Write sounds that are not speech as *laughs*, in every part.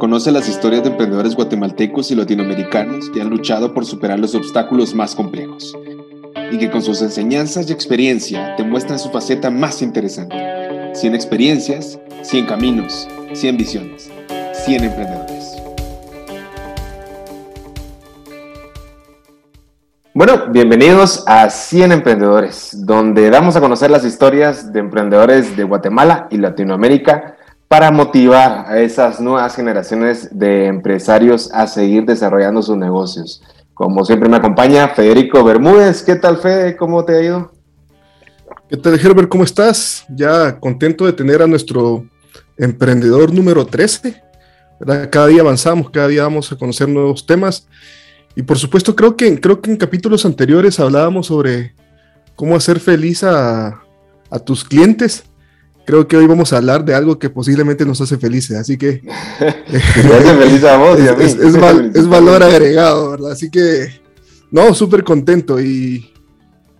Conoce las historias de emprendedores guatemaltecos y latinoamericanos que han luchado por superar los obstáculos más complejos y que con sus enseñanzas y experiencia te muestran su faceta más interesante. 100 experiencias, 100 caminos, 100 visiones, 100 emprendedores. Bueno, bienvenidos a 100 Emprendedores, donde damos a conocer las historias de emprendedores de Guatemala y Latinoamérica para motivar a esas nuevas generaciones de empresarios a seguir desarrollando sus negocios. Como siempre me acompaña Federico Bermúdez. ¿Qué tal, Fede? ¿Cómo te ha ido? ¿Qué tal, Herbert? ¿Cómo estás? Ya contento de tener a nuestro emprendedor número 13. Cada día avanzamos, cada día vamos a conocer nuevos temas. Y por supuesto, creo que, creo que en capítulos anteriores hablábamos sobre cómo hacer feliz a, a tus clientes creo que hoy vamos a hablar de algo que posiblemente nos hace felices, así que... *laughs* hace feliz a vos y a mí. *laughs* Es, valor agregado, ¿verdad? Así que, no, súper contento y,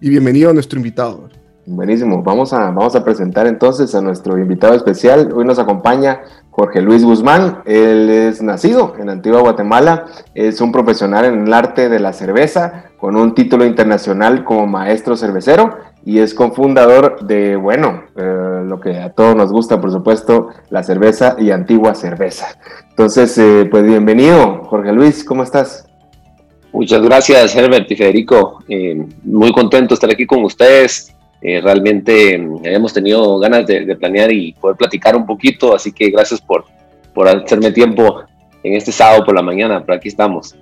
bienvenido a nuestro invitado. Buenísimo, vamos a, vamos a presentar entonces a nuestro invitado especial. Hoy nos acompaña Jorge Luis Guzmán. Él es nacido en Antigua Guatemala, es un profesional en el arte de la cerveza con un título internacional como maestro cervecero y es cofundador de, bueno, eh, lo que a todos nos gusta, por supuesto, la cerveza y antigua cerveza. Entonces, eh, pues bienvenido, Jorge Luis, ¿cómo estás? Muchas gracias, Herbert y Federico. Eh, muy contento de estar aquí con ustedes. realmente hemos tenido ganas de, planear y poder platicar un poquito, así que gracias por, por hacerme tiempo en este sábado por la mañana, pero aquí estamos.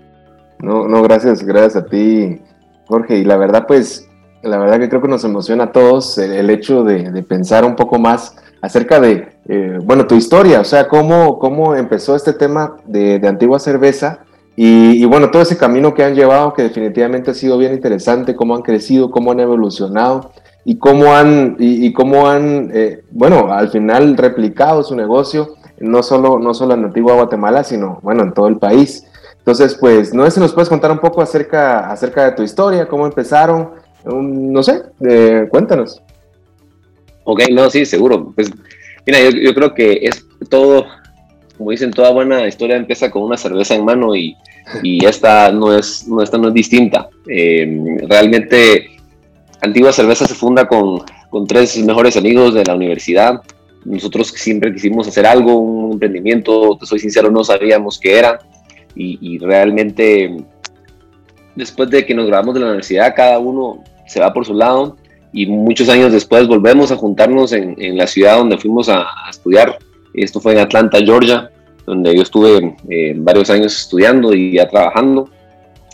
No, no, gracias, gracias a ti, Jorge. Y la verdad, pues, la verdad que creo que nos emociona a todos el, hecho de, pensar un poco más acerca de, eh, bueno, tu historia, o sea, cómo, cómo empezó este tema de, antigua cerveza y, bueno, todo ese camino que han llevado, que definitivamente ha sido bien interesante, cómo han crecido, cómo han evolucionado y cómo han, y, cómo han eh, bueno, al final replicado su negocio, no solo, no solo en Antigua Guatemala, sino, bueno, en todo el país. Entonces, pues, no sé si nos puedes contar un poco acerca, acerca de tu historia, cómo empezaron, no sé, cuéntanos. Ok, no, sí, seguro. Pues, mira, yo, creo que es todo, como dicen, toda buena historia empieza con una cerveza en mano y, *laughs* esta, no es, no, esta no es distinta. Em, realmente, Antigua Cerveza se funda con, con tres mejores amigos de la universidad. Nosotros siempre quisimos hacer algo, un emprendimiento, te soy sincero, no sabíamos qué era. Y, y, realmente después de que nos grabamos de la universidad, cada uno se va por su lado y muchos años después volvemos a juntarnos en, la ciudad donde fuimos a, estudiar. Esto fue en Atlanta, Georgia, donde yo estuve eh, varios años estudiando y ya trabajando.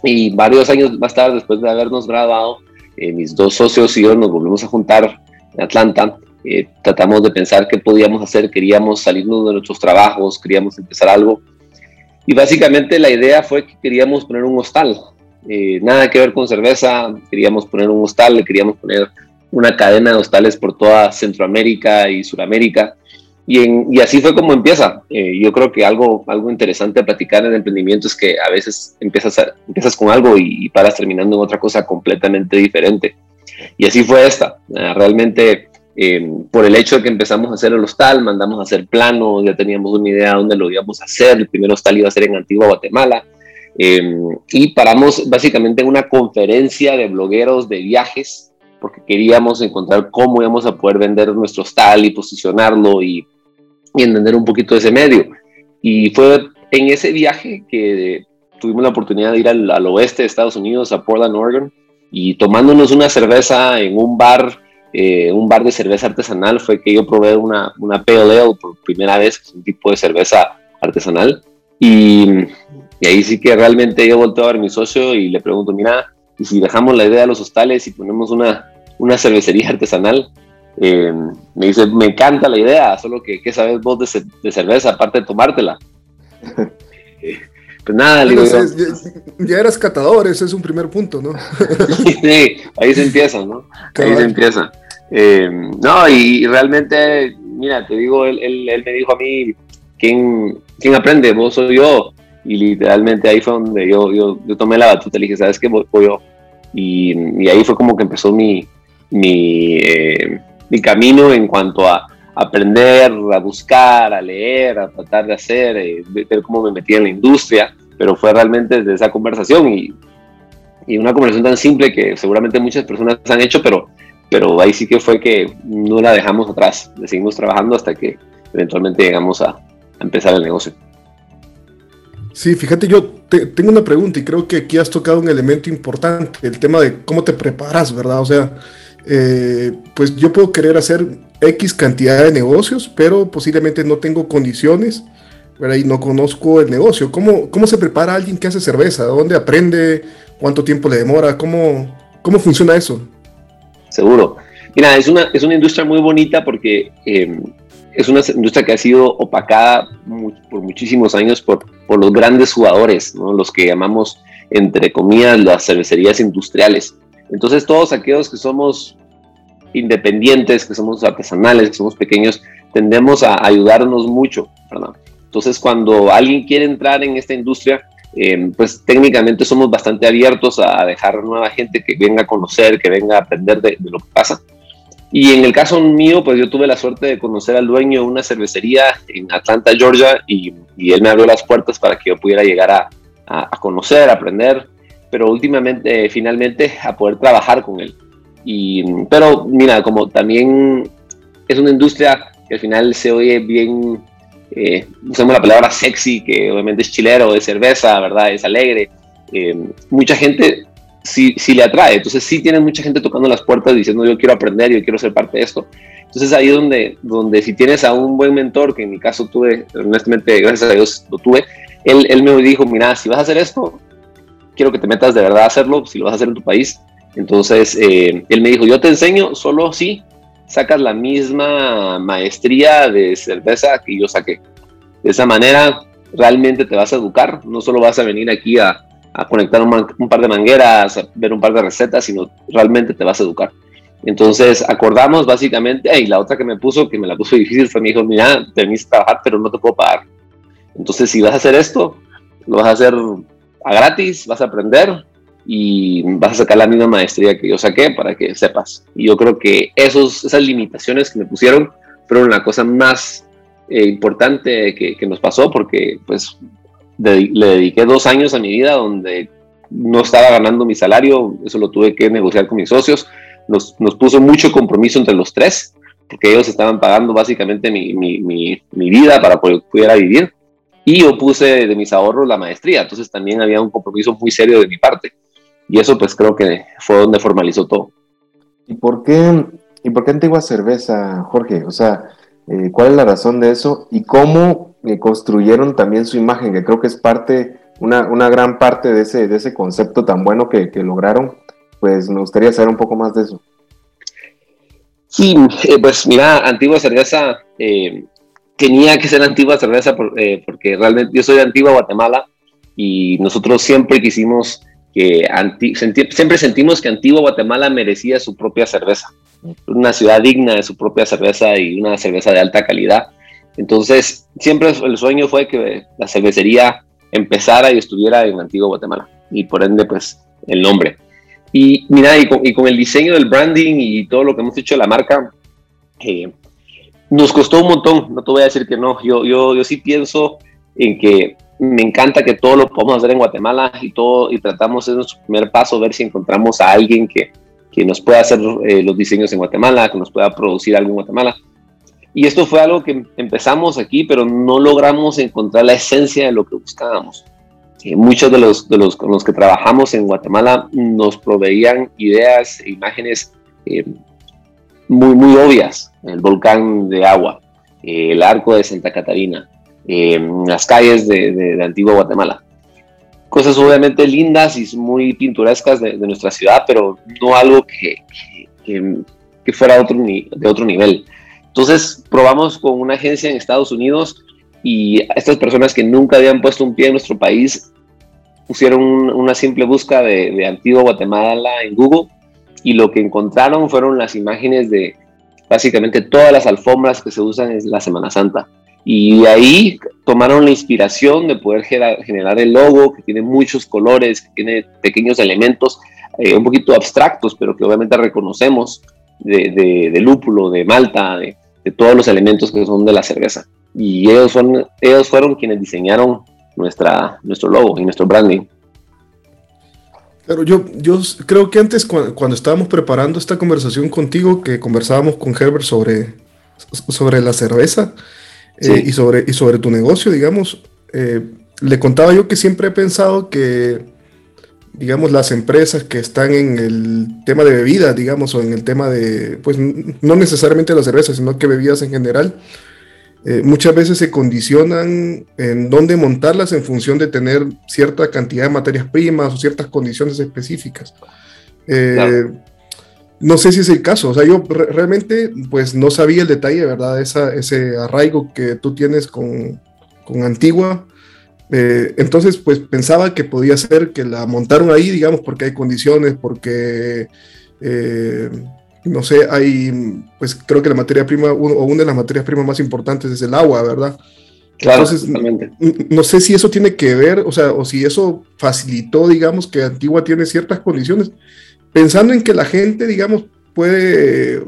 Y varios años más tarde, después de habernos graduado, eh, mis dos socios y yo nos volvimos a juntar en Atlanta. Eh, tratamos de pensar qué podíamos hacer, queríamos salirnos de nuestros trabajos, queríamos empezar algo. Y básicamente la idea fue que queríamos poner un hostal. Eh, nada que ver con cerveza, queríamos poner un hostal, queríamos poner una cadena de hostales por toda Centroamérica y Sudamérica. Y, así fue como empieza. Eh, yo creo que algo, algo interesante a platicar en emprendimiento es que a veces empiezas, empiezas con algo y, paras terminando en otra cosa completamente diferente. Y así fue esta. Ah, realmente, eh, por el hecho de que empezamos a hacer el hostal, mandamos a hacer planos, ya teníamos una idea de dónde lo íbamos a hacer. El primer hostal iba a ser en Antigua Guatemala. Em, y paramos básicamente en una conferencia de blogueros de viajes, porque queríamos encontrar cómo íbamos a poder vender nuestro hostal y posicionarlo y, y entender un poquito de ese medio. Y fue en ese viaje que tuvimos la oportunidad de ir al, oeste de Estados Unidos, a Portland, Oregon, y tomándonos una cerveza en un bar, eh, un bar de cerveza artesanal, fue que yo probé una, una Ale por primera vez, que es un tipo de cerveza artesanal. Y y ahí sí que realmente yo volteo a ver a mi socio y le pregunto, mira, y si dejamos la idea de los hostales y ponemos una, una cervecería *laughs* artesanal, eh, me dice, me encanta la idea, solo que ¿qué sabes vos de, cerveza aparte de tomártela? *laughs* pues nada, digo, ya, eras catador, ese es un primer punto, ¿no? *laughs* sí, ahí se empieza, ¿no? Ahí se empieza. Eh, no, y, realmente, mira, te digo, él, él, me dijo a mí, ¿quién, ¿quién aprende? Vos o yo y literalmente ahí fue donde yo, yo, yo tomé la batuta, le dije, ¿sabes qué? Voy, yo. Y, y, ahí fue como que empezó mi, mi, eh, mi camino en cuanto a, aprender, a buscar, a leer, a tratar de hacer, eh, ver cómo me metía en la industria, pero fue realmente desde esa conversación y, y, una conversación tan simple que seguramente muchas personas han hecho, pero, pero ahí sí que fue que no la dejamos atrás, le seguimos trabajando hasta que eventualmente llegamos a, a empezar el negocio. Sí, fíjate, yo tengo una pregunta y creo que aquí has tocado un elemento importante, el tema de cómo te preparas, ¿verdad? O sea, eh, pues yo puedo querer hacer X cantidad de negocios, pero posiblemente no tengo condiciones, ¿verdad? Y no conozco el negocio. ¿Cómo, cómo se prepara alguien que hace cerveza? ¿Dónde aprende? ¿Cuánto tiempo le demora? ¿Cómo, cómo funciona eso? Seguro. Mira, es una, es una industria muy bonita porque eh, es una industria que ha sido opacada por muchísimos años por, por los grandes jugadores, ¿no? los que llamamos, entre comillas, las cervecerías industriales. Entonces todos aquellos que somos independientes, que somos artesanales, que somos pequeños, tendemos a ayudarnos mucho. Entonces cuando alguien quiere entrar en esta industria, eh, pues técnicamente somos bastante abiertos a dejar nueva gente que venga a conocer, que venga a aprender de, de lo que pasa. Y en el caso mío, pues yo tuve la suerte de conocer al dueño de una cervecería en Atlanta, Georgia, y, él me abrió las puertas para que yo pudiera llegar a, a, conocer, a aprender, pero últimamente, finalmente, a poder trabajar con él. Y, pero mira, como también es una industria que al final se oye bien, eh, usamos la palabra sexy, que obviamente es chilero, de cerveza, ¿verdad? Es alegre. Eh, mucha gente sí, sí le atrae. Entonces sí tiene mucha gente tocando las puertas diciendo yo quiero aprender, yo quiero ser parte de esto. Entonces ahí donde, donde si tienes a un buen mentor, que en mi caso tuve, honestamente, gracias a Dios lo tuve, él, él me dijo, mira, si vas a hacer esto, quiero que te metas de verdad a hacerlo, si lo vas a hacer en tu país. Entonces eh, él me dijo, yo te enseño solo si sacas la misma maestría de cerveza que yo saqué. De esa manera realmente te vas a educar, no solo vas a venir aquí a, a conectar un, par de mangueras, a ver un par de recetas, sino realmente te vas a educar. Entonces acordamos básicamente, y la otra que me puso, que me la puso difícil, fue me dijo, mira, a trabajar, pero no te puedo pagar. Entonces si vas a hacer esto, lo vas a hacer a gratis, vas a aprender y vas a sacar la misma maestría que yo saqué para que sepas. Y yo creo que esos, esas limitaciones que me pusieron fueron la cosa más eh, importante que, que, nos pasó porque pues le dediqué dos años a mi vida donde no estaba ganando mi salario, eso lo tuve que negociar con mis socios, nos, nos puso mucho compromiso entre los tres, porque ellos estaban pagando básicamente mi, mi, mi, mi vida para poder pudiera vivir, y yo puse de mis ahorros la maestría, entonces también había un compromiso muy serio de mi parte, y eso pues creo que fue donde formalizó todo. ¿Y por qué, y por qué antigua cerveza, Jorge? O sea, eh, ¿cuál es la razón de eso? ¿Y cómo construyeron también su imagen, que creo que es parte, una, una gran parte de ese, de ese concepto tan bueno que, lograron, pues me gustaría saber un poco más de eso. Sí, eh, pues mira, Antigua Cerveza eh, tenía que ser Antigua Cerveza eh, porque realmente yo soy de Antigua Guatemala y nosotros siempre quisimos que siempre sentimos que Antigua Guatemala merecía su propia cerveza, una ciudad digna de su propia cerveza y una cerveza de alta calidad. Entonces, siempre el sueño fue que la cervecería empezara y estuviera en Antigua Guatemala, y por ende, pues, el nombre. Y mira, y con, el diseño del branding y todo lo que hemos hecho de la marca, eh, nos costó un montón, no te voy a decir que no, yo, yo, yo sí pienso en que me encanta que todo lo podamos hacer en Guatemala y todo, y tratamos en nuestro primer paso, ver si encontramos a alguien que, que nos pueda hacer eh, los diseños en Guatemala, que nos pueda producir algo en Guatemala. Y esto fue algo que empezamos aquí, pero no logramos encontrar la esencia de lo que buscábamos. muchos de los, de los con los que trabajamos en Guatemala nos proveían ideas e imágenes eh, muy, muy obvias. El volcán de agua, eh, el arco de Santa Catarina, eh, las calles de, de, Antigua Guatemala. Cosas obviamente lindas y muy pintorescas de, nuestra ciudad, pero no algo que, que, fuera de otro nivel. Entonces probamos con una agencia en Estados Unidos y estas personas que nunca habían puesto un pie en nuestro país pusieron una simple búsqueda de, de Antigua Guatemala en Google y lo que encontraron fueron las imágenes de básicamente todas las alfombras que se usan en la Semana Santa. Y de ahí tomaron la inspiración de poder generar el logo, que tiene muchos colores, que tiene pequeños elementos eh, un poquito abstractos, pero que obviamente reconocemos de, de, de lúpulo, de malta, de, de todos los elementos que son de la cerveza. Y ellos, son, ellos fueron quienes diseñaron nuestra, nuestro logo y nuestro branding. Pero yo, yo creo que antes, cuando, estábamos preparando esta conversación contigo, que conversábamos con Herbert sobre, sobre la cerveza eh, y, sobre, y sobre tu negocio, digamos, eh, le contaba yo que siempre he pensado que, digamos, las empresas que están en el tema de bebidas, digamos, o en el tema de, pues no necesariamente la cerveza, sino que bebidas en general, eh, muchas veces se condicionan en dónde montarlas en función de tener cierta cantidad de materias primas o ciertas condiciones específicas. Eh, no sé si es el caso, o sea, yo realmente pues no sabía el detalle, ¿verdad? Esa, ese arraigo que tú tienes con, con Antigua. Eh, entonces, pues pensaba que podía ser que la montaron ahí, digamos, porque hay condiciones, porque no sé, hay, pues creo que la materia prima, o una de las materias primas más importantes es el agua, ¿verdad? Claro, Entonces, no sé si eso tiene que ver, o sea, o si eso facilitó, digamos, que Antigua tiene ciertas condiciones, pensando en que la gente, digamos, puede,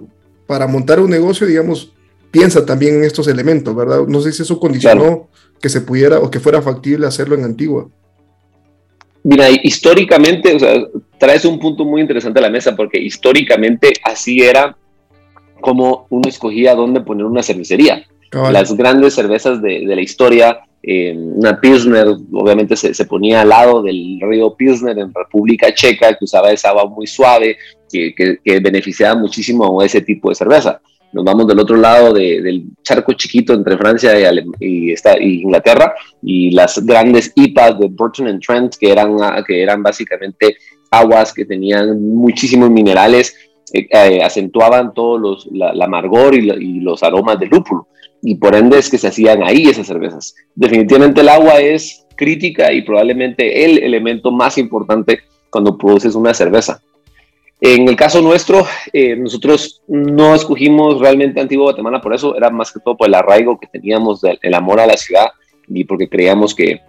para montar un negocio, digamos, piensa también en estos elementos, ¿verdad? No sé si eso condicionó que se pudiera o que fuera factible hacerlo en Antigua. Mira, históricamente, o sea, traes un punto muy interesante a la mesa porque históricamente así era como uno escogía dónde poner una cervecería. Las grandes cervezas de, la historia, eh, una Pilsner, obviamente se, ponía al lado del río Pilsner en República Checa, que usaba esa agua muy suave, que, que beneficiaba muchísimo a ese tipo de cerveza. Nos vamos del otro lado del charco chiquito entre Francia y, Inglaterra y las grandes IPAs de Burton and Trent que eran, que eran básicamente aguas que tenían muchísimos minerales, eh, eh, acentuaban todos los, la, amargor y, los aromas del lúpulo y por ende es que se hacían ahí esas cervezas. Definitivamente el agua es crítica y probablemente el elemento más importante cuando produces una cerveza. En el caso nuestro, eh, nosotros no escogimos realmente Antigua Guatemala por eso, era más que todo por el arraigo que teníamos del amor a la ciudad y porque creíamos que,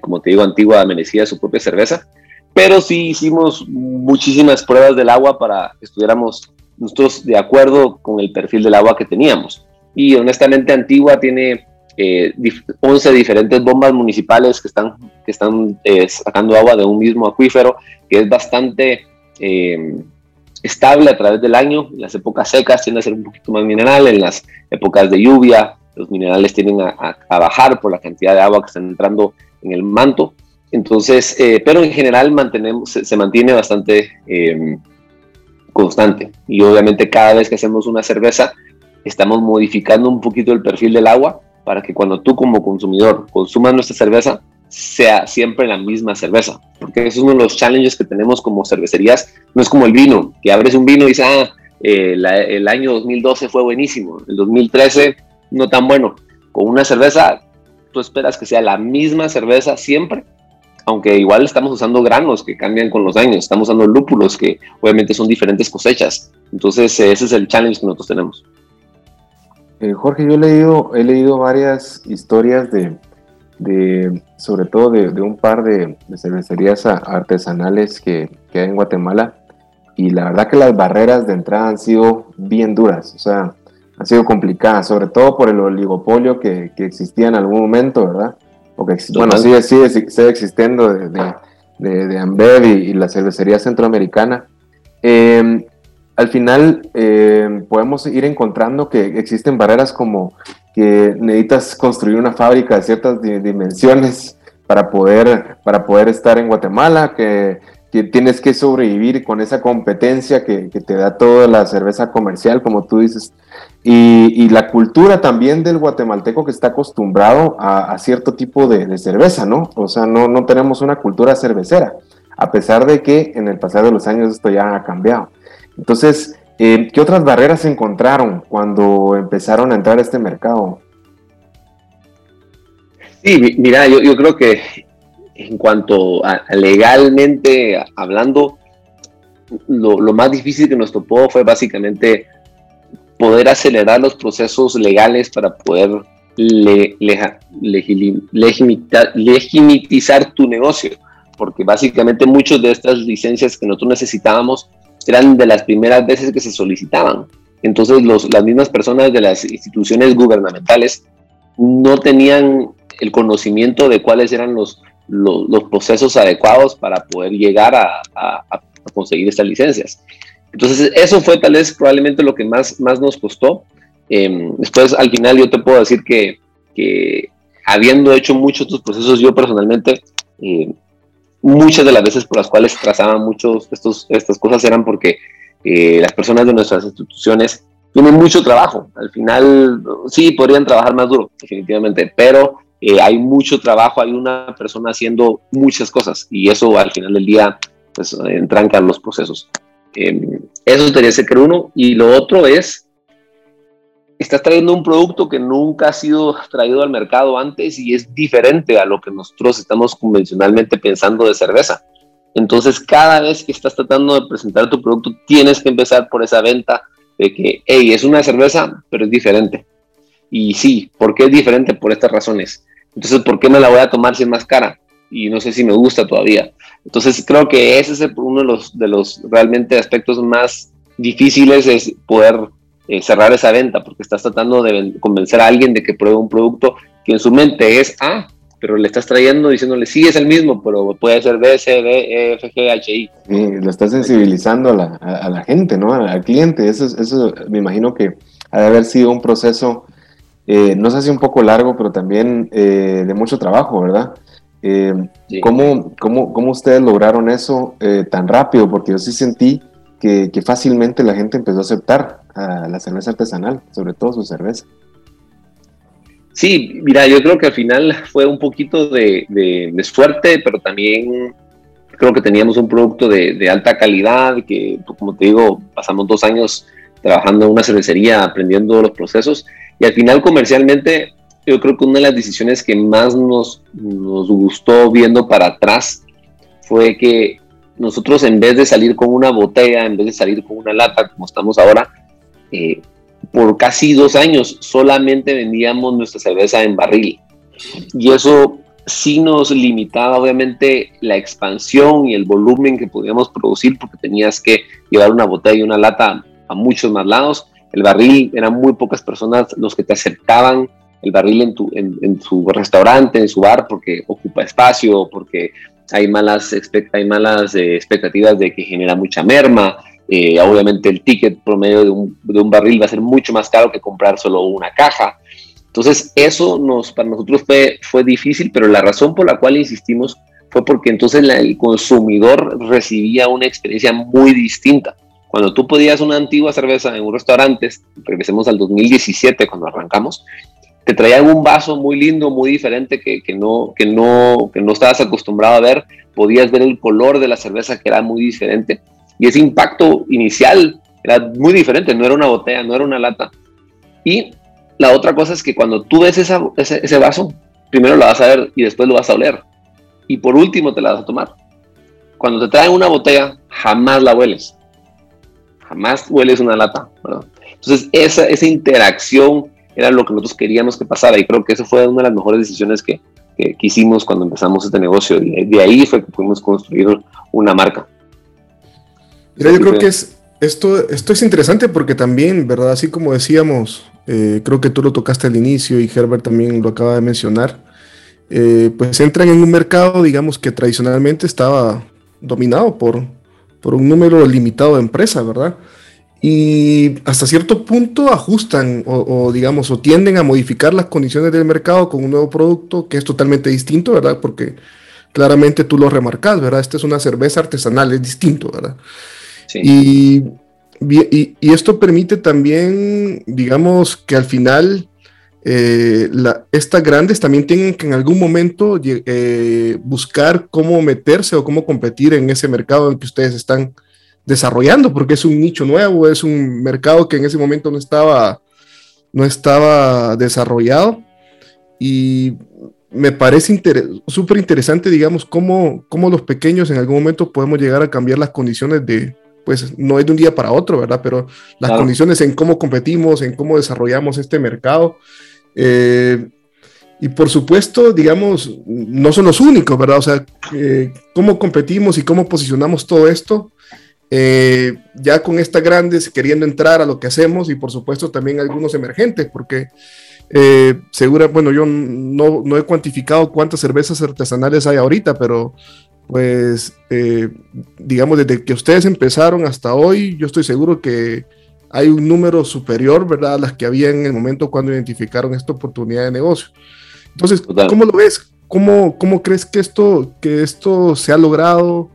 como te digo, Antigua merecía su propia cerveza. Pero sí hicimos muchísimas pruebas del agua para que estuviéramos nosotros de acuerdo con el perfil del agua que teníamos. Y honestamente Antigua tiene 11 eh, diferentes bombas municipales que están, que están eh, sacando agua de un mismo acuífero, que es bastante eh, estable a través del año. En las épocas secas tiende a ser un poquito más mineral, en las épocas de lluvia los minerales tienden a, bajar por la cantidad de agua que están entrando en el manto. Entonces, eh, pero en general mantenemos, se, mantiene bastante constante. Y obviamente cada vez que hacemos una cerveza, estamos modificando un poquito el perfil del agua para que cuando tú como consumidor consumas nuestra cerveza, sea siempre la misma cerveza, porque es uno de los challenges que tenemos como cervecerías, no es como el vino, que abres un vino y dices, ah, eh, el año 2012 fue buenísimo, el 2013 no tan bueno. Con una cerveza, tú esperas que sea la misma cerveza siempre, aunque igual estamos usando granos que cambian con los años, estamos usando lúpulos que obviamente son diferentes cosechas. Entonces, ese es el challenge que nosotros tenemos. Eh, Jorge, yo he leído, he leído varias historias de, de sobre todo de, un par de, cervecerías artesanales que, que, hay en Guatemala y la verdad que las barreras de entrada han sido bien duras, o sea, han sido complicadas, sobre todo por el oligopolio que, que existía en algún momento, ¿verdad? Porque, bueno, sigue, sigue, sigue existiendo de, de, de Ambev y, la cervecería centroamericana. Eh, al final eh, podemos ir encontrando que existen barreras como que necesitas construir una fábrica de ciertas dimensiones para poder, para poder estar en Guatemala, que, tienes que sobrevivir con esa competencia que, te da toda la cerveza comercial, como tú dices, y, la cultura también del guatemalteco que está acostumbrado a, cierto tipo de, cerveza, ¿no? O sea, no, no tenemos una cultura cervecera, a pesar de que en el pasar de los años esto ya ha cambiado. Entonces, eh, ¿qué otras barreras se encontraron cuando empezaron a entrar a este mercado? Sí, mira, yo, creo que en cuanto a, legalmente hablando, lo, más difícil que nos topó fue básicamente poder acelerar los procesos legales para poder legitimizar tu negocio, porque básicamente muchas de estas licencias que nosotros necesitábamos eran de las primeras veces que se solicitaban. Entonces las mismas personas de las instituciones gubernamentales no tenían el conocimiento de cuáles eran los, los, procesos adecuados para poder llegar a, conseguir estas licencias. Entonces, eso fue tal vez probablemente lo que más, más nos costó. Em, después, al final, yo te puedo decir que, que habiendo hecho muchos estos procesos, yo personalmente, eh, muchas de las veces por las cuales trazaba muchos estos, estas cosas eran porque eh, las personas de nuestras instituciones tienen mucho trabajo. Al final, sí, podrían trabajar más duro, definitivamente, pero eh, hay mucho trabajo, hay una persona haciendo muchas cosas y eso al final del día pues entranca los procesos. Eh, eso tendría que ser uno. Y lo otro es, estás trayendo un producto que nunca ha sido traído al mercado antes y es diferente a lo que nosotros estamos convencionalmente pensando de cerveza. Entonces, cada vez que estás tratando de presentar tu producto, tienes que empezar por esa venta de que, hey, es una cerveza, pero es diferente. Y sí, ¿por qué es diferente? Por estas razones. Entonces, ¿por qué me la voy a tomar si es más cara? Y no sé si me gusta todavía. Entonces, creo que ese es uno de los, de los realmente aspectos más difíciles, es poder eh, cerrar esa venta, porque estás tratando de convencer a alguien de que pruebe un producto que en su mente es A, pero le estás trayendo diciéndole, sí, es el mismo, pero puede ser B, C, D, E, F, G, H, I. Sí, lo estás sensibilizando a la, a, la gente, ¿no? Al cliente. Eso, eso me imagino que ha de haber sido un proceso eh, no sé si un poco largo, pero también eh, de mucho trabajo, ¿verdad? Eh, ¿cómo, cómo, ustedes lograron eso tan rápido? Porque yo sí sentí que, fácilmente la gente empezó a aceptar a la cerveza artesanal, sobre todo su cerveza. Sí, mira, yo creo que al final fue un poquito de, de, suerte, pero también creo que teníamos un producto de, alta calidad, que como te digo, pasamos dos años trabajando en una cervecería, aprendiendo los procesos, y al final comercialmente, yo creo que una de las decisiones que más nos gustó viendo para atrás fue que nosotros en vez de salir con una botella, en vez de salir con una lata, como estamos ahora, eh, por casi dos años solamente vendíamos nuestra cerveza en barril. Y eso sí nos limitaba obviamente la expansión y el volumen que podíamos producir porque tenías que llevar una botella y una lata a muchos más lados el barril, eran muy pocas personas los que te aceptaban el barril en, tu, en, su restaurante, en su bar, porque ocupa espacio, porque hay malas, hay malas eh, expectativas de que genera mucha merma. Eh, obviamente el ticket promedio de un, de un, barril va a ser mucho más caro que comprar solo una caja. Entonces eso nos, para nosotros fue, fue difícil, pero la razón por la cual insistimos fue porque entonces el consumidor recibía una experiencia muy distinta. Cuando tú podías una antigua cerveza en un restaurante, regresemos al 2017 cuando arrancamos, te traían un vaso muy lindo, muy diferente que, que, no, que, no, que no estabas acostumbrado a ver, podías ver el color de la cerveza que era muy diferente y ese impacto inicial era muy diferente, no era una botella, no era una lata. Y la otra cosa es que cuando tú ves ese, ese vaso, primero lo vas a ver y después lo vas a oler. Y por último te la vas a tomar. Cuando te traen una botella, jamás la hueles jamás hueles una lata, Entonces, esa, esa interacción era lo que nosotros queríamos que pasara y creo que esa fue una de las mejores decisiones que, que, hicimos cuando empezamos este negocio y de ahí fue que pudimos construir una marca. Mira, yo creo que es, esto, esto es interesante porque también, ¿verdad? Así como decíamos, eh, creo que tú lo tocaste al inicio y Herbert también lo acaba de mencionar, eh, pues entran en un mercado, digamos, que tradicionalmente estaba dominado por, por un número limitado de empresas, ¿verdad? Y hasta cierto punto ajustan o, digamos, o tienden a modificar las condiciones del mercado con un nuevo producto que es totalmente distinto, ¿verdad? Porque claramente tú lo remarcas, ¿verdad? Esta es una cerveza artesanal, es distinto, ¿verdad? Sí. Y, y, esto permite también, digamos, que al final eh, estas grandes también tienen que en algún momento eh, buscar cómo meterse o cómo competir en ese mercado en que ustedes están desarrollando, porque es un nicho nuevo, es un mercado que en ese momento no estaba, no estaba desarrollado. Y me parece súper interesante, digamos, cómo, cómo los pequeños en algún momento podemos llegar a cambiar las condiciones de, pues no es de un día para otro, ¿verdad? Pero las condiciones en cómo competimos, en cómo desarrollamos este mercado eh, y por supuesto, digamos, no son los únicos, ¿verdad? O sea, eh, cómo competimos y cómo posicionamos todo esto eh, ya con estas grandes queriendo entrar a lo que hacemos y por supuesto también algunos emergentes, porque eh, segura, bueno, yo no, no, he cuantificado cuántas cervezas artesanales hay ahorita, pero pues eh, digamos desde que ustedes empezaron hasta hoy, yo estoy seguro que hay un número superior, ¿verdad? A las que había en el momento cuando identificaron esta oportunidad de negocio. Entonces, ¿cómo lo ves? ¿Cómo, ¿Cómo crees que esto, que esto se ha logrado?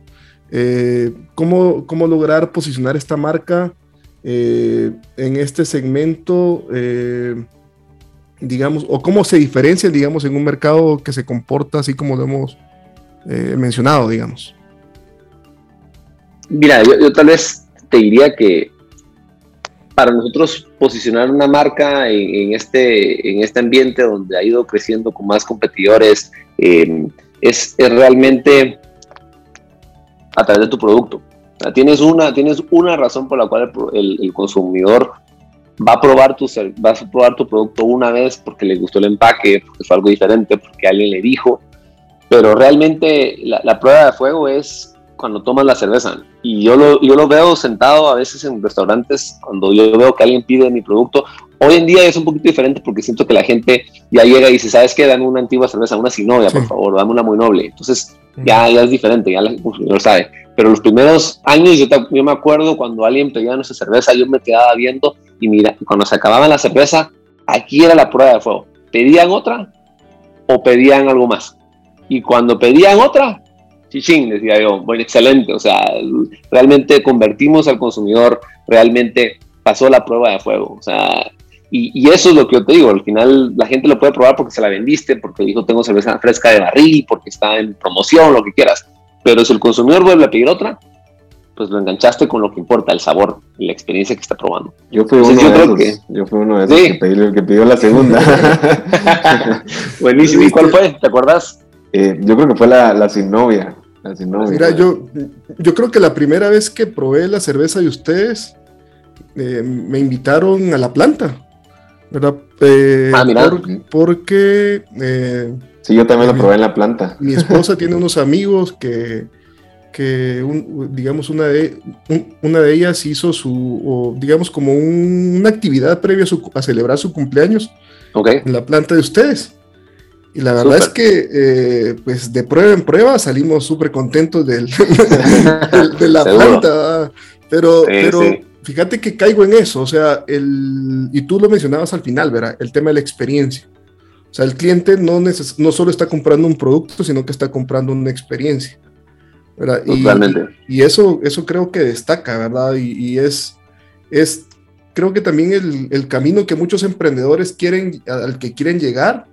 Eh, ¿cómo, ¿cómo, lograr posicionar esta marca eh, en este segmento, eh, digamos, o cómo se diferencia, digamos, en un mercado que se comporta así como lo hemos mencionado, digamos? Mira, yo, tal vez te diría que para nosotros posicionar una marca en, este, en este ambiente donde ha ido creciendo con más competidores es, es realmente a través de tu producto. tienes, una, tienes una razón por la cual el, consumidor va a, probar tu, va a probar tu producto una vez porque le gustó el empaque, porque fue algo diferente, porque alguien le dijo. Pero realmente la, prueba de fuego es cuando tomas la cerveza. Y yo lo, yo lo veo sentado a veces en restaurantes cuando yo veo que alguien pide mi producto. Hoy en día es un poquito diferente porque siento que la gente ya llega y dice, ¿sabes qué? Dame una antigua cerveza, una sin novia, por favor, dame una muy noble. Entonces ya, ya es diferente, ya el consumidor sabe. Pero los primeros años, yo, yo me acuerdo cuando alguien pedía nuestra cerveza, yo me quedaba viendo y mira, cuando se acababa la cerveza, aquí era la prueba de fuego. ¿Pedían otra o pedían algo más? Y cuando pedían otra, chichín, decía yo, bueno, excelente, o sea, realmente convertimos al consumidor, realmente pasó la prueba de fuego, o sea, y, eso es lo que yo te digo, al final la gente lo puede probar porque se la vendiste, porque dijo tengo cerveza fresca de barril, porque está en promoción, lo que quieras. Pero si el consumidor vuelve a pedir otra, pues lo enganchaste con lo que importa, el sabor la experiencia que está probando. Yo fui uno, de, esos, que... yo fui uno de esos que, pidió, la segunda. *laughs* Buenísimo. ¿Y cuál fue? ¿Te acuerdas? Eh, yo creo que fue la, la sin La. Mira, yo, yo creo que la primera vez que probé la cerveza de ustedes, eh, me invitaron a la planta. ¿verdad? Eh, ah, porque... Eh, sí, yo también lo probé en la planta. Mi esposa *laughs* tiene unos amigos que, que digamos, una de, una de ellas hizo su, digamos, como una actividad previa a, celebrar su cumpleaños en la planta de ustedes. Y la verdad es que, eh, pues de prueba en prueba salimos súper contentos del, *laughs* de la planta. Pero, pero fíjate que caigo en eso, o sea, el, y tú lo mencionabas al final, ¿verdad? El tema de la experiencia. O sea, el cliente no, no solo está comprando un producto, sino que está comprando una experiencia. ¿verdad? Totalmente. Y, eso, eso creo que destaca, ¿verdad? Y, es, es, creo que también el, el, camino que muchos emprendedores quieren, al que quieren llegar,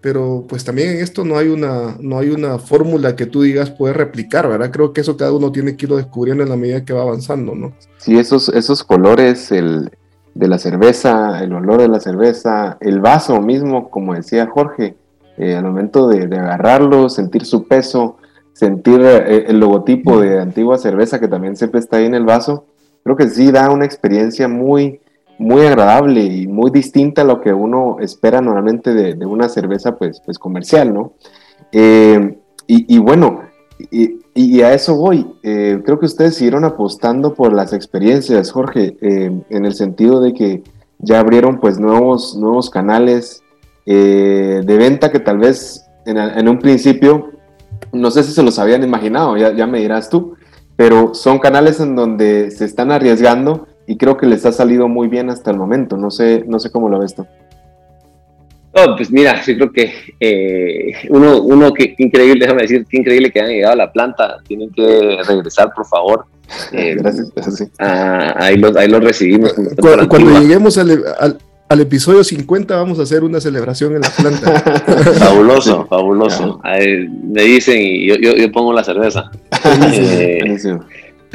pero pues también en esto no hay una, no hay una fórmula que tú digas puedes replicar, ¿verdad? Creo que eso cada uno tiene que irlo descubriendo en la medida que va avanzando, ¿no? Sí, esos, esos colores, el, de la cerveza, el olor de la cerveza, el vaso mismo, como decía Jorge, eh, al momento de, agarrarlo, sentir su peso, sentir eh, el logotipo de antigua cerveza que también siempre está ahí en el vaso, creo que sí da una experiencia muy, muy agradable y muy distinta a lo que uno espera normalmente de, una cerveza pues, pues comercial, ¿no? Eh, y, bueno, y, a eso voy. Eh, creo que ustedes siguieron apostando por las experiencias, Jorge, eh, en el sentido de que ya abrieron pues nuevos, nuevos canales de venta que tal vez en, un principio, no sé si se los habían imaginado, ya, ya me dirás tú, pero son canales en donde se están arriesgando y creo que les ha salido muy bien hasta el momento. No sé, no sé cómo lo ves tú. pues mira, yo creo que eh, uno, uno que increíble, déjame decir, qué increíble que hayan llegado a la planta. Tienen que regresar, por favor. *laughs* Eh, gracias, gracias. Ah, ahí, los, ahí los recibimos. Cuando, lleguemos al, al, episodio 50 vamos a hacer una celebración en la planta. *laughs* fabuloso, fabuloso. me dicen y yo, yo, pongo la cerveza. *laughs* Eh,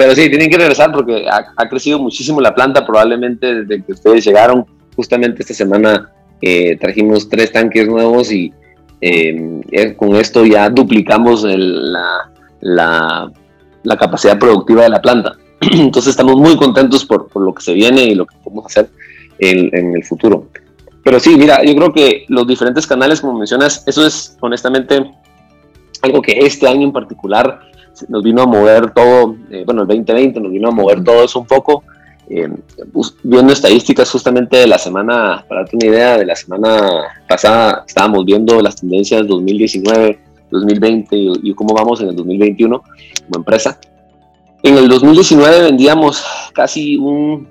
pero sí, tienen que regresar porque ha, crecido muchísimo la planta, probablemente desde que ustedes llegaron. Justamente esta semana eh, trajimos tres tanques nuevos y em, eh, con esto ya duplicamos la, la, la, capacidad productiva de la planta. *clears throat* Entonces estamos muy contentos por, por, lo que se viene y lo que podemos hacer en, en el futuro. Pero sí, mira, yo creo que los diferentes canales, como mencionas, eso es honestamente algo que este año en particular nos vino a mover todo, eh, bueno, el 2020 nos vino a mover todo eso un poco. Eh, viendo estadísticas justamente de la semana, para darte una idea, de la semana pasada estábamos viendo las tendencias 2019, 2020 y, y cómo vamos en el 2021 como empresa. En el 2019 vendíamos casi un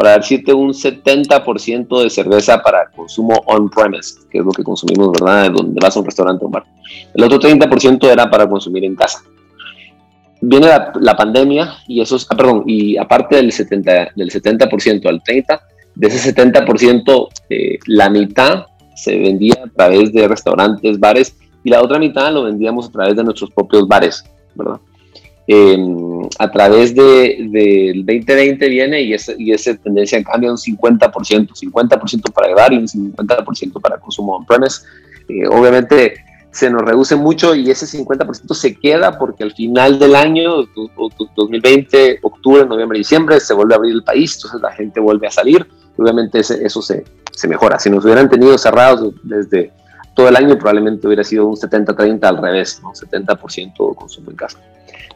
para decirte un 70% de cerveza para consumo on-premise, que es lo que consumimos, ¿verdad? Donde vas a un restaurante o un bar. El otro 30% era para consumir en casa. Viene la, pandemia y eso ah, perdón, y aparte del 70%, del 70 al 30%, de ese 70%, eh, la mitad se vendía a través de restaurantes, bares, y la otra mitad lo vendíamos a través de nuestros propios bares, ¿verdad? Em, a través del de, 2020 viene y, y esa tendencia cambia un 50%, 50% para el y un 50% para consumo on-premise. Eh, obviamente se nos reduce mucho y ese 50% se queda porque al final del año, 2020, octubre, noviembre, diciembre, se vuelve a abrir el país, entonces la gente vuelve a salir, obviamente eso se, se mejora. Si nos hubieran tenido cerrados desde todo el año, probablemente hubiera sido un 70-30 al revés, ¿no? 70% consumo en casa.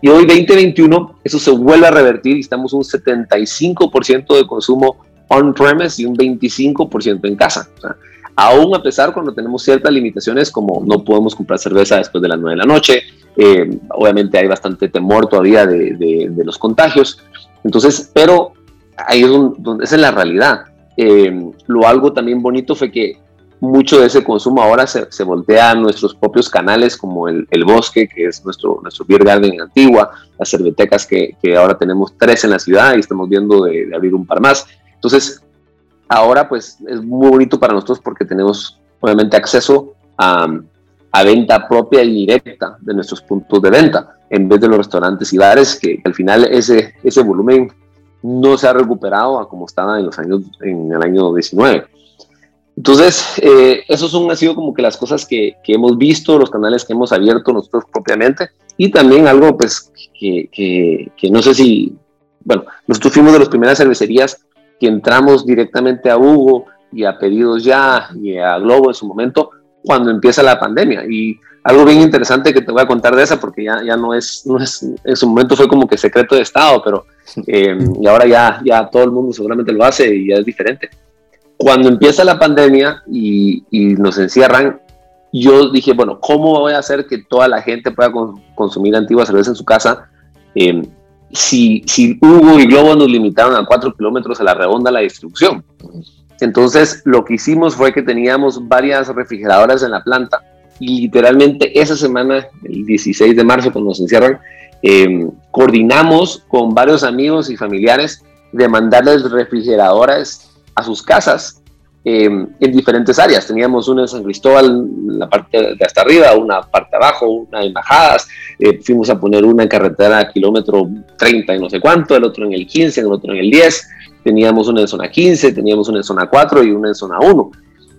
Y hoy 2021 eso se vuelve a revertir y estamos un 75% de consumo on-premise y un 25% en casa. Aún a pesar cuando tenemos ciertas limitaciones como no podemos comprar cerveza después de las 9 de la noche, eh, obviamente hay bastante temor todavía de, de, los contagios. Entonces, pero ahí es donde, esa es la realidad. Eh, lo algo también bonito fue que mucho de ese consumo ahora se, se voltea a nuestros propios canales como el, el, Bosque, que es nuestro, nuestro beer garden en Antigua, las cervetecas que, que, ahora tenemos tres en la ciudad y estamos viendo de, abrir un par más. Entonces, ahora pues es muy bonito para nosotros porque tenemos obviamente acceso a, a venta propia y directa de nuestros puntos de venta, en vez de los restaurantes y bares, que al final ese, ese volumen no se ha recuperado a como estaba en los años en el año 19. Entonces, eh, esos son, han sido como que las cosas que, que, hemos visto, los canales que hemos abierto nosotros propiamente, y también algo, pues, que, que, que, no sé si, bueno, nosotros fuimos de las primeras cervecerías entramos directamente a Hugo y a Pedidos Ya y a Globo en su momento, cuando empieza la pandemia. Y algo bien interesante que te voy a contar de esa, porque ya, ya no, es, no es, en su momento fue como que secreto de Estado, pero, *laughs* eh, y ahora ya, ya todo el mundo seguramente lo hace y ya es diferente cuando empieza la pandemia y, nos encierran, yo dije, bueno, ¿cómo voy a hacer que toda la gente pueda consumir antigua cerveza en su casa? Em, si, si Hugo y Globo nos limitaron a 4 kilómetros a la redonda la distribución. Entonces, lo que hicimos fue que teníamos varias refrigeradoras en la planta y literalmente esa semana, el 16 de marzo, cuando nos encierran, em, coordinamos con varios amigos y familiares de mandarles refrigeradoras a sus casas eh, en diferentes áreas. Teníamos una en San Cristóbal, la parte de hasta arriba, una parte abajo, una en bajadas. Eh, fuimos a poner una en carretera kilómetro 30 y no sé cuánto, el otro en el 15, el otro en el 10. Teníamos una en zona 15, teníamos una en zona 4 y una en zona 1.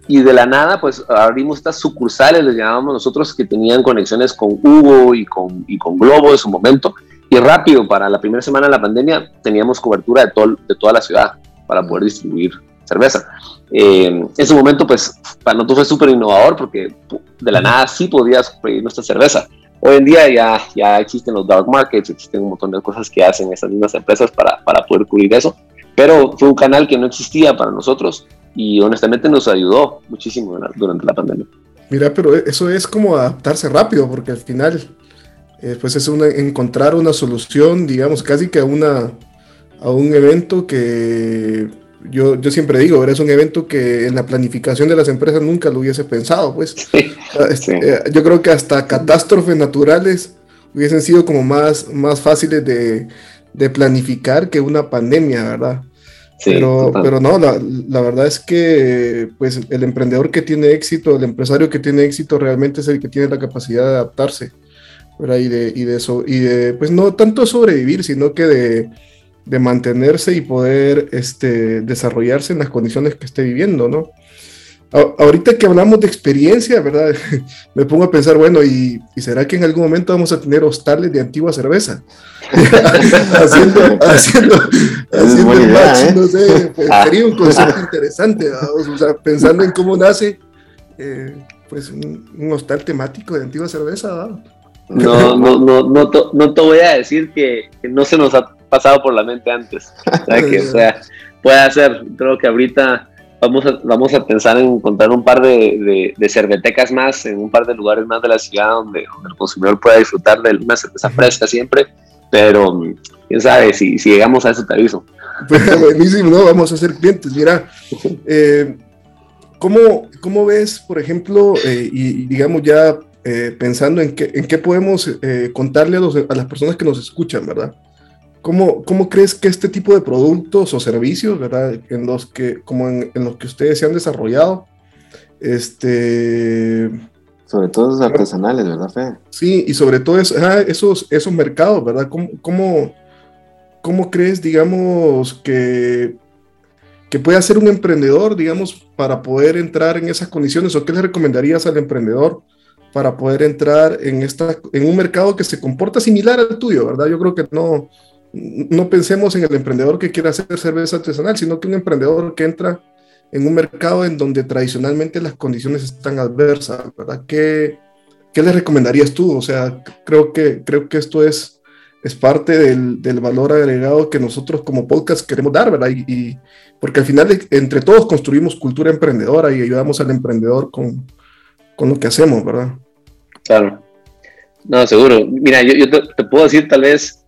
Y de la nada, pues abrimos estas sucursales, les llamábamos nosotros, que tenían conexiones con Hugo y con, y con Globo en su momento. Y rápido, para la primera semana de la pandemia, teníamos cobertura de, todo, de toda la ciudad para poder distribuir cerveza. Eh, en ese momento, pues, para nosotros fue súper innovador porque de la nada sí podías pedir nuestra cerveza. Hoy en día ya, ya existen los dark markets, existen un montón de cosas que hacen esas mismas empresas para, para poder cubrir eso, pero fue un canal que no existía para nosotros y honestamente nos ayudó muchísimo durante la pandemia. Mira, pero eso es como adaptarse rápido, porque al final, eh, pues es una, encontrar una solución, digamos, casi que a, una, a un evento que yo, yo siempre digo, es un evento que en la planificación de las empresas nunca lo hubiese pensado, pues. *laughs* Este, eh, yo creo que hasta catástrofes naturales hubiesen sido como más, más fáciles de, de planificar que una pandemia, ¿verdad? pero, pero no, la, la, verdad es que pues el emprendedor que tiene éxito, el empresario que tiene éxito realmente es el que tiene la capacidad de adaptarse, ¿verdad? Y de, y de, y de pues no tanto sobrevivir, sino que de, de mantenerse y poder este, desarrollarse en las condiciones que esté viviendo, ¿no? ahorita que hablamos de experiencia, ¿verdad? *laughs* Me pongo a pensar, bueno, ¿y, será que en algún momento vamos a tener hostales de antigua cerveza? *laughs* haciendo, *laughs* haciendo, haciendo el match, ¿eh? no sé, pues, ah. sería un concepto interesante, o sea, pensando en cómo nace, eh, pues, un, hostal temático de antigua cerveza, ¿verdad? No, no, no, no, no te voy a decir que, no se nos ha pasado por la mente antes. O sea, que sea, puede ser. Creo que ahorita vamos a, vamos a pensar en encontrar un par de, de, cervetecas más en un par de lugares más de la ciudad donde, el consumidor pueda disfrutar de una cerveza fresca siempre. Pero quién sabe, si, si llegamos a eso te aviso. Pues, buenísimo, ¿no? Vamos a ser clientes. Mira, eh, ¿cómo, ¿cómo, ves, por ejemplo, eh, y, digamos ya eh, pensando en qué, en qué podemos contarle a, a, las personas que nos escuchan, ¿verdad? ¿Cómo, ¿Cómo, crees que este tipo de productos o servicios, ¿verdad? En los que, como en, en los que ustedes se han desarrollado, este... Sobre todo esos artesanales, ¿verdad, Fe? Sí, y sobre todo esos, esos mercados, ¿verdad? ¿Cómo, cómo ¿cómo crees, digamos, que, que puede hacer un emprendedor, digamos, para poder entrar en esas condiciones? ¿O qué le recomendarías al emprendedor para poder entrar en, esta, en un mercado que se comporta similar al tuyo, verdad? Yo creo que no, no pensemos en el emprendedor que quiere hacer cerveza artesanal, sino que un emprendedor que entra en un mercado en donde tradicionalmente las condiciones están adversas, ¿verdad? ¿Qué, qué le recomendarías tú? O sea, creo que, creo que esto es es parte del, del, valor agregado que nosotros como podcast queremos dar, ¿verdad? Y, porque al final entre todos construimos cultura emprendedora y ayudamos al emprendedor con, con lo que hacemos, ¿verdad? Claro. No, seguro. Mira, yo te, puedo decir tal vez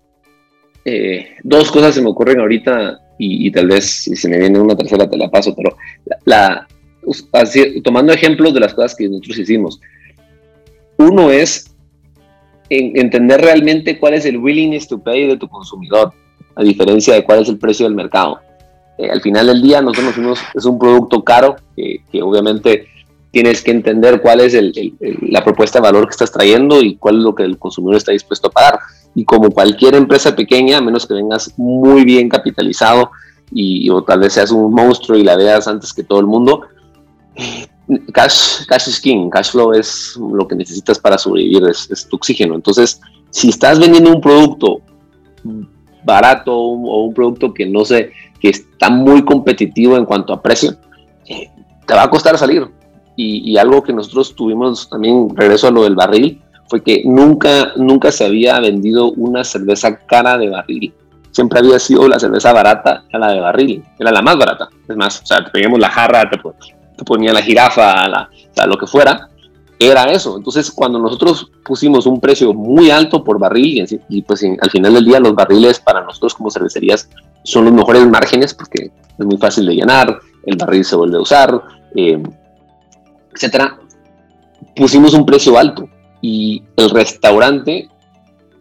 eh, dos cosas se me ocurren ahorita y, tal vez si se me viene una tercera te la paso, pero la, tomando ejemplos de las cosas que nosotros hicimos. Uno es entender realmente cuál es el willingness to pay de tu consumidor, a diferencia de cuál es el precio del mercado. Eh, al final del día, nosotros fuimos, es un producto caro, que, obviamente tienes que entender cuál es la propuesta de valor que estás trayendo y cuál es lo que el consumidor está dispuesto a pagar. Y como cualquier empresa pequeña, a menos que vengas muy bien capitalizado y o tal vez seas un monstruo y la veas antes que todo el mundo, cash, cash is king, cash flow es lo que necesitas para sobrevivir, es, tu oxígeno. Entonces, si estás vendiendo un producto barato o un producto que no sé, que está muy competitivo en cuanto a precio, eh, te va a costar salir. Y, algo que nosotros tuvimos también, regreso a lo del barril, fue que nunca, nunca se había vendido una cerveza cara de barril. Siempre había sido la cerveza barata, la de barril, era la más barata. Es más, o sea, teníamos la jarra, te, te ponía la jirafa, la, lo que fuera, era eso. Entonces, cuando nosotros pusimos un precio muy alto por barril, y, pues al final del día los barriles para nosotros como cervecerías son los mejores márgenes porque es muy fácil de llenar, el barril se vuelve a usar, eh, etcétera. Pusimos un precio alto y el restaurante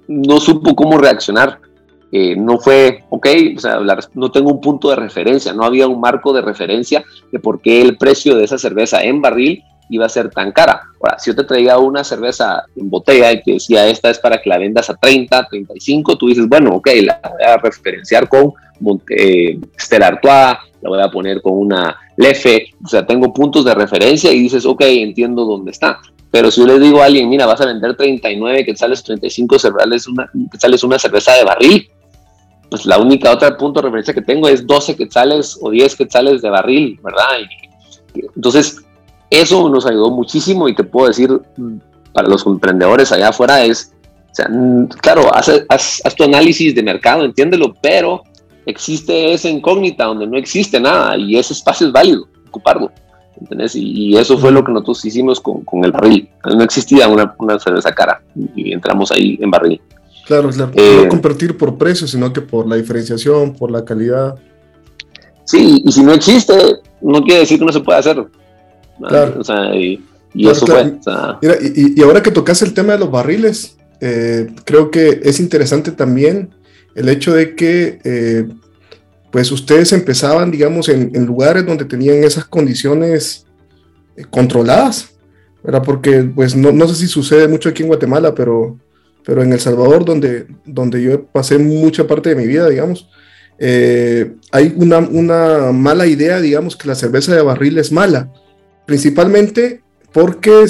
no supo cómo reaccionar no fue, ok, o sea, no tengo un punto de referencia, no había un marco de referencia de por qué el precio de esa cerveza en barril iba a ser tan cara. Ahora, si yo te traía una cerveza en botella y te decía, esta es para que la vendas a 30, 35, tú dices, bueno, ok, la voy a referenciar con eh, Stella Artois, la voy a poner con una Lefe, o sea, tengo puntos de referencia y dices, ok, entiendo dónde está. Pero si yo le digo a alguien, mira, vas a vender 39 que sales 35 cervezas, una, que sales una cerveza de barril, pues la única otra punto de referencia que tengo es 12 quetzales o 10 quetzales de barril, ¿verdad? entonces, eso nos ayudó muchísimo y te puedo decir, para los emprendedores allá afuera es, o sea, claro, haz, haz, tu análisis de mercado, entiéndelo, pero existe esa incógnita donde no existe nada y ese espacio es válido, ocuparlo. ¿Entendés? Y, eso fue lo que nosotros hicimos con, con el barril. No existía una, una cerveza cara y entramos ahí en barril. Claro, claro. Eh, no competir por precio, sino que por la diferenciación, por la calidad. Sí, y si no existe, no quiere decir que no se puede hacer. Claro. O sea, y, eso fue. Mira, y, ahora que tocas el tema de los barriles, eh, creo que es interesante también el hecho de que eh, pues ustedes empezaban, digamos, en, lugares donde tenían esas condiciones controladas, ¿verdad? Porque pues no, no sé si sucede mucho aquí en Guatemala, pero pero en El Salvador, donde, donde yo pasé mucha parte de mi vida, digamos, eh, hay una, una, mala idea, digamos, que la cerveza de barril es mala, principalmente porque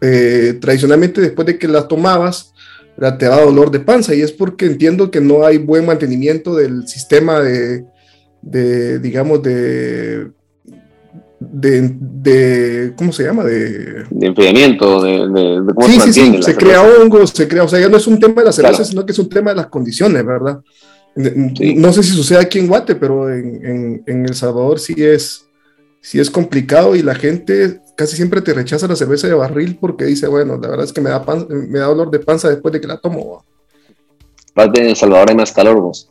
eh, tradicionalmente después de que la tomabas, te da dolor de panza y es porque entiendo que no hay buen mantenimiento del sistema de, de digamos, de, de, ¿cómo se llama? De, de enfriamiento, de, de, cómo sí, se sí, sí, se crea hongos, se crea, o sea, ya no es un tema de la cerveza, sino que es un tema de las condiciones, ¿verdad? No sé si sucede aquí en Guate, pero en, en, El Salvador sí es, sí es complicado y la gente casi siempre te rechaza la cerveza de barril porque dice, bueno, la verdad es que me da, me da dolor de panza después de que la tomo. Parte de El Salvador hay más calor, vos.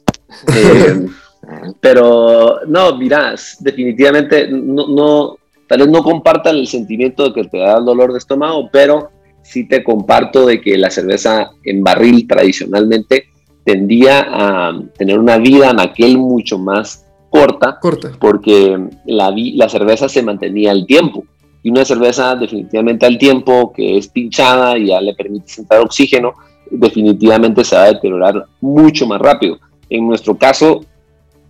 Eh, *laughs* pero no, mirás, definitivamente no, no, tal vez no compartan el sentimiento de que te da el dolor de estómago, pero sí te comparto de que la cerveza en barril tradicionalmente tendía a tener una vida en aquel mucho más corta, corta. porque la, la cerveza se mantenía al tiempo. Y una cerveza definitivamente al tiempo, que es pinchada y ya le permite sentar oxígeno, definitivamente se va a deteriorar mucho más rápido. En nuestro caso,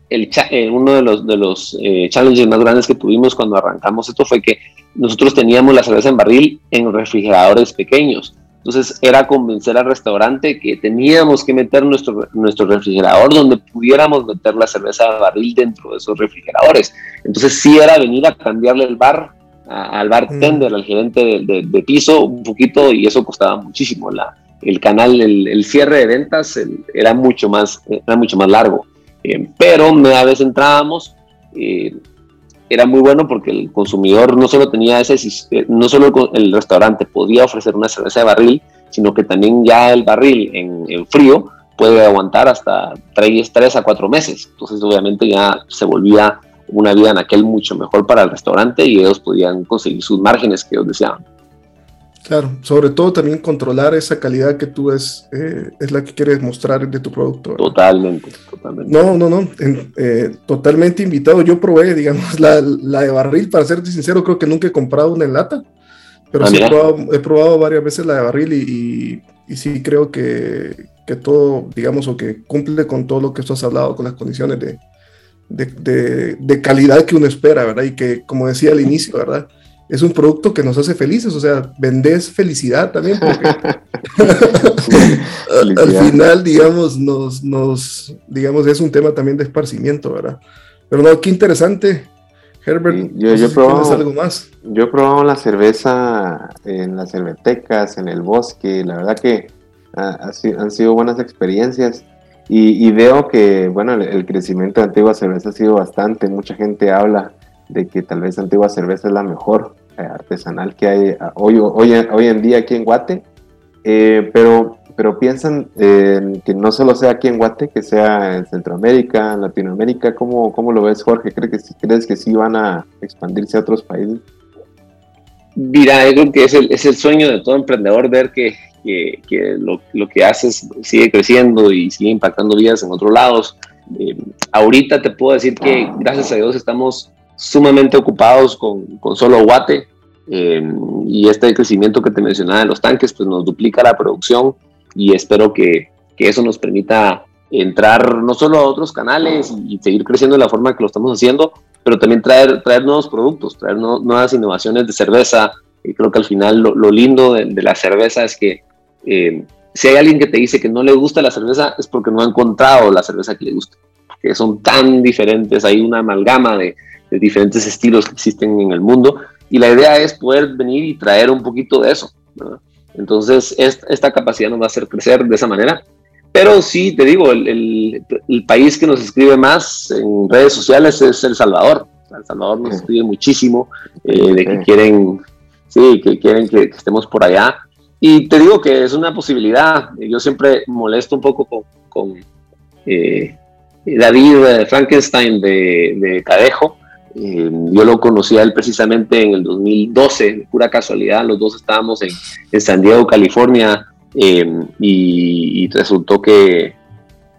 el, eh, uno de los, de los eh, challenges más grandes que tuvimos cuando arrancamos esto fue que nosotros teníamos la cerveza en barril en refrigeradores pequeños. Entonces era convencer al restaurante que teníamos que meter nuestro, nuestro refrigerador donde pudiéramos meter la cerveza de barril dentro de esos refrigeradores. Entonces sí era venir a cambiarle el bar al bartender, mm. al gerente de, de, piso un poquito y eso costaba muchísimo. La, el canal, el, el cierre de ventas era, mucho más, era mucho más largo. Eh, pero una vez entrábamos, eh, era muy bueno porque el consumidor no solo tenía ese, eh, no solo el restaurante podía ofrecer una cerveza de barril, sino que también ya el barril en, frío puede aguantar hasta 3, 3 a 4 meses. Entonces obviamente ya se volvía una vida en aquel mucho mejor para el restaurante y ellos podían conseguir sus márgenes que ellos deseaban. Claro, sobre todo también controlar esa calidad que tú es, eh, es la que quieres mostrar de tu producto. Totalmente, totalmente. No, no, no, eh, totalmente invitado. Yo probé, *laughs* digamos, la, la, de barril, para serte sincero, creo que nunca he comprado una en lata, pero sí he probado, varias veces la de barril y, y, sí creo que, que, todo, digamos, o que cumple con todo lo que tú has hablado, con las condiciones de, de, de, de calidad que uno espera, ¿verdad? Y que, como decía al inicio, ¿verdad? es un producto que nos hace felices, o sea, vendes felicidad también, porque *laughs* *laughs* al, final, digamos, nos, nos, digamos, es un tema también de esparcimiento, ¿verdad? Pero no, qué interesante, Herbert. yo, he probado, algo más. Yo he probado la cerveza en las cervetecas, en el bosque, la verdad que han sido buenas experiencias. Y, veo que, bueno, el, el, crecimiento de Antigua Cerveza ha sido bastante. Mucha gente habla de que tal vez Antigua Cerveza es la mejor eh, artesanal que hay ah, hoy, hoy, hoy en día aquí en Guate, eh, pero, pero piensan que no solo sea aquí en Guate, que sea en Centroamérica, en Latinoamérica, ¿cómo, cómo lo ves Jorge? ¿Crees que, ¿Crees que sí van a expandirse a otros países? Mira, yo creo que es el, es el sueño de todo emprendedor ver que, que, que lo, lo, que haces sigue creciendo y sigue impactando vidas en otros lados. Eh, ahorita te puedo decir que gracias a Dios estamos sumamente ocupados con, con solo Guate eh, y este crecimiento que te mencionaba de los tanques pues nos duplica la producción y espero que, que, eso nos permita entrar no solo a otros canales y, seguir creciendo de la forma que lo estamos haciendo, pero también traer, traer nuevos productos, traer nuevas innovaciones de cerveza. Y creo que al final lo, lindo de, la cerveza es que eh, si hay alguien que te dice que no le gusta la cerveza es porque no ha encontrado la cerveza que le gusta, porque son tan diferentes, hay una amalgama de, de diferentes estilos que existen en el mundo y la idea es poder venir y traer un poquito de eso. Entonces, esta capacidad nos va a hacer crecer de esa manera. Pero sí, te digo, el, el, país que nos escribe más en redes sociales es El Salvador. El Salvador nos escribe muchísimo eh, de que quieren, sí, que quieren que, estemos por allá. Y te digo que es una posibilidad. Yo siempre molesto un poco con, con eh, David Frankenstein de, de Cadejo, eh, yo lo conocí a él precisamente en el 2012, pura casualidad, los dos estábamos en, en San Diego, California, eh, y, resultó que,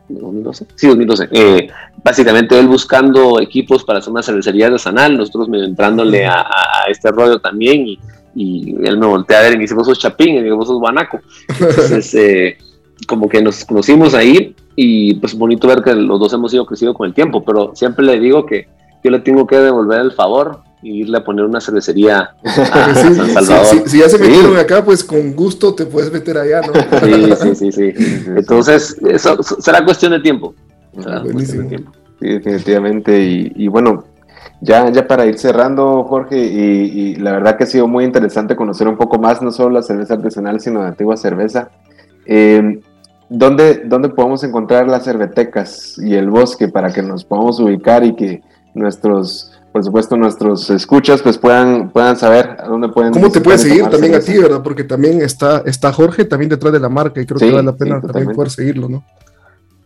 2012, sí, 2012, eh, básicamente él buscando equipos para hacer una cervecería artesanal, nosotros medio entrándole a, este rollo también, y, y, él me voltea a ver y me dice, vos sos Chapín, y digo, vos sos Guanaco. Entonces, *laughs* como que nos conocimos ahí, y pues bonito ver que los dos hemos ido creciendo con el tiempo, pero siempre le digo que yo le tengo que devolver el favor irle a poner una cervecería a *laughs* San Salvador. si ya se metieron acá, pues con gusto te puedes meter allá, ¿no? Sí, sí, sí, sí. Entonces, eso será cuestión de tiempo. Será Buenísimo. Sí, definitivamente. Y, bueno, ya, ya para ir cerrando, Jorge, y, la verdad que ha sido muy interesante conocer un poco más, no solo la cerveza artesanal, sino la antigua cerveza. Eh, ¿dónde, ¿Dónde podemos encontrar las cervetecas y el bosque para que nos podamos ubicar y que nuestros por supuesto nuestros escuchas pues puedan, puedan saber a dónde pueden ¿Cómo te puedes seguir también a ti, verdad? Porque también está, está Jorge también detrás de la marca y creo que vale la pena también poder seguirlo, ¿no?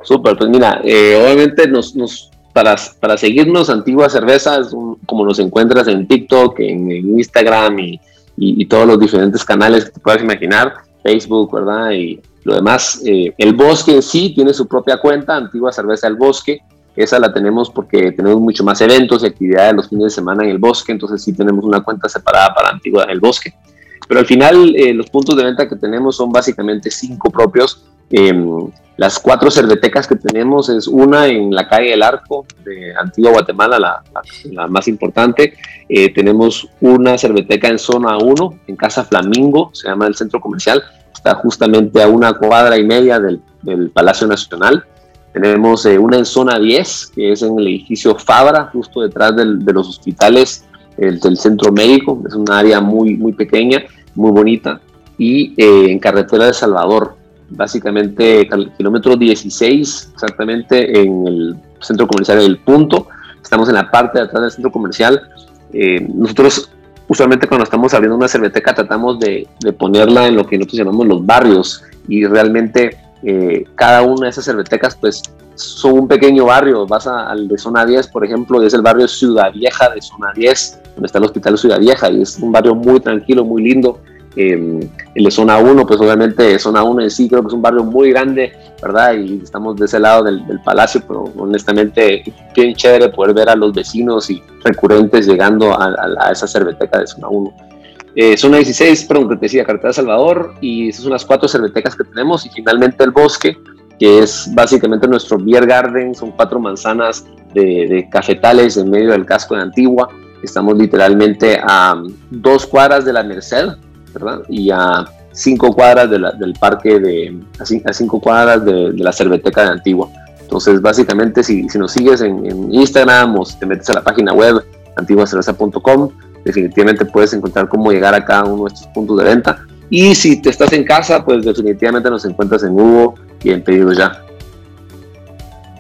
Súper, pues mira, eh, obviamente nos, nos, para, para seguirnos Antigua Cerveza, como nos encuentras en TikTok, en, Instagram y, y, todos los diferentes canales que te puedas imaginar, Facebook, ¿verdad? Y lo demás, eh, el Bosque en sí tiene su propia cuenta, Antigua Cerveza El Bosque, esa la tenemos porque tenemos mucho más eventos y actividades los fines de semana en el bosque, entonces sí tenemos una cuenta separada para Antigua en el bosque. Pero al final eh, los puntos de venta que tenemos son básicamente cinco propios. Em, las cuatro cervetecas que tenemos es una en la calle del Arco de Antigua Guatemala, la, más importante. Eh, tenemos una cerveteca en zona 1, en Casa Flamingo, se llama el centro comercial. Está justamente a una cuadra y media del Palacio Nacional. Tenemos eh, una en zona 10, que es en el edificio Fabra, justo detrás de los hospitales del centro médico. Es una área muy, muy pequeña, muy bonita. Y eh, en carretera de Salvador, básicamente kilómetro 16, exactamente en el centro comercial del Punto. Estamos en la parte de atrás del centro comercial. Eh, nosotros usualmente cuando estamos abriendo una cerveteca tratamos de, de, ponerla en lo que nosotros llamamos los barrios y realmente eh, cada una de esas cervetecas pues son un pequeño barrio, vas al de zona 10 por ejemplo, es el barrio Ciudad Vieja de zona 10, donde está el hospital Ciudad Vieja y es un barrio muy tranquilo, muy lindo. Eh, el de zona 1 pues obviamente zona 1 en sí creo que es un barrio muy grande, ¿verdad? Y estamos de ese lado del, palacio, pero honestamente bien chévere poder ver a los vecinos y recurrentes llegando a, a esa cerveteca de zona 1. Eh, zona 16, perdón, decía, Carretera Salvador, y esas son las cuatro cervetecas que tenemos, y finalmente el bosque, que es básicamente nuestro beer garden, son cuatro manzanas de, cafetales en medio del casco de Antigua, estamos literalmente a dos cuadras de la Merced, ¿verdad? Y a cinco cuadras del parque de, a, cinco cuadras de, la cerveteca de Antigua. Entonces, básicamente, si, si nos sigues en, en, Instagram o si te metes a la página web antiguacerveza.com, definitivamente puedes encontrar cómo llegar a cada uno de estos puntos de venta. Y si te estás en casa, pues definitivamente nos encuentras en Hugo y en Pedidos Ya.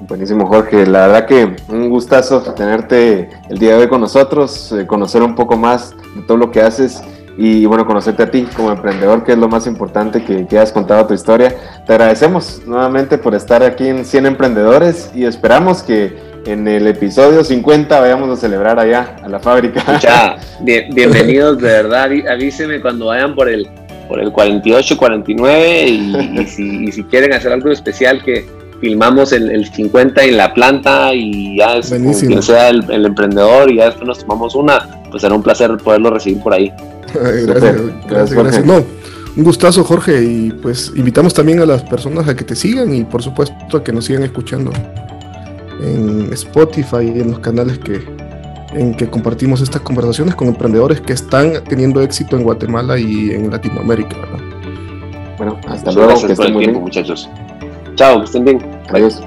Buenísimo, Jorge. La verdad que un gustazo tenerte el día de hoy con nosotros, eh, conocer un poco más de todo lo que haces y bueno, conocerte a ti como emprendedor, que es lo más importante que, que has contado tu historia. Te agradecemos nuevamente por estar aquí en 100 Emprendedores y esperamos que en el episodio 50 vayamos a celebrar allá, a la fábrica. Ya, *laughs* bienvenidos, de verdad, avísenme cuando vayan por el, por el 48, 49 y, si, quieren hacer algo especial que filmamos el, el 50 en la planta y ya es quien sea el, emprendedor y ya después nos tomamos una, pues será un placer poderlo recibir por ahí. *laughs* gracias, gracias, gracias. No, un gustazo Jorge y pues invitamos también a las personas a que te sigan y por supuesto a que nos sigan escuchando en Spotify y en los canales que, en que compartimos estas conversaciones con emprendedores que están teniendo éxito en Guatemala y en Latinoamérica. Bueno, hasta luego. Gracias por el tiempo, muchachos. Chao, que estén bien. Adiós.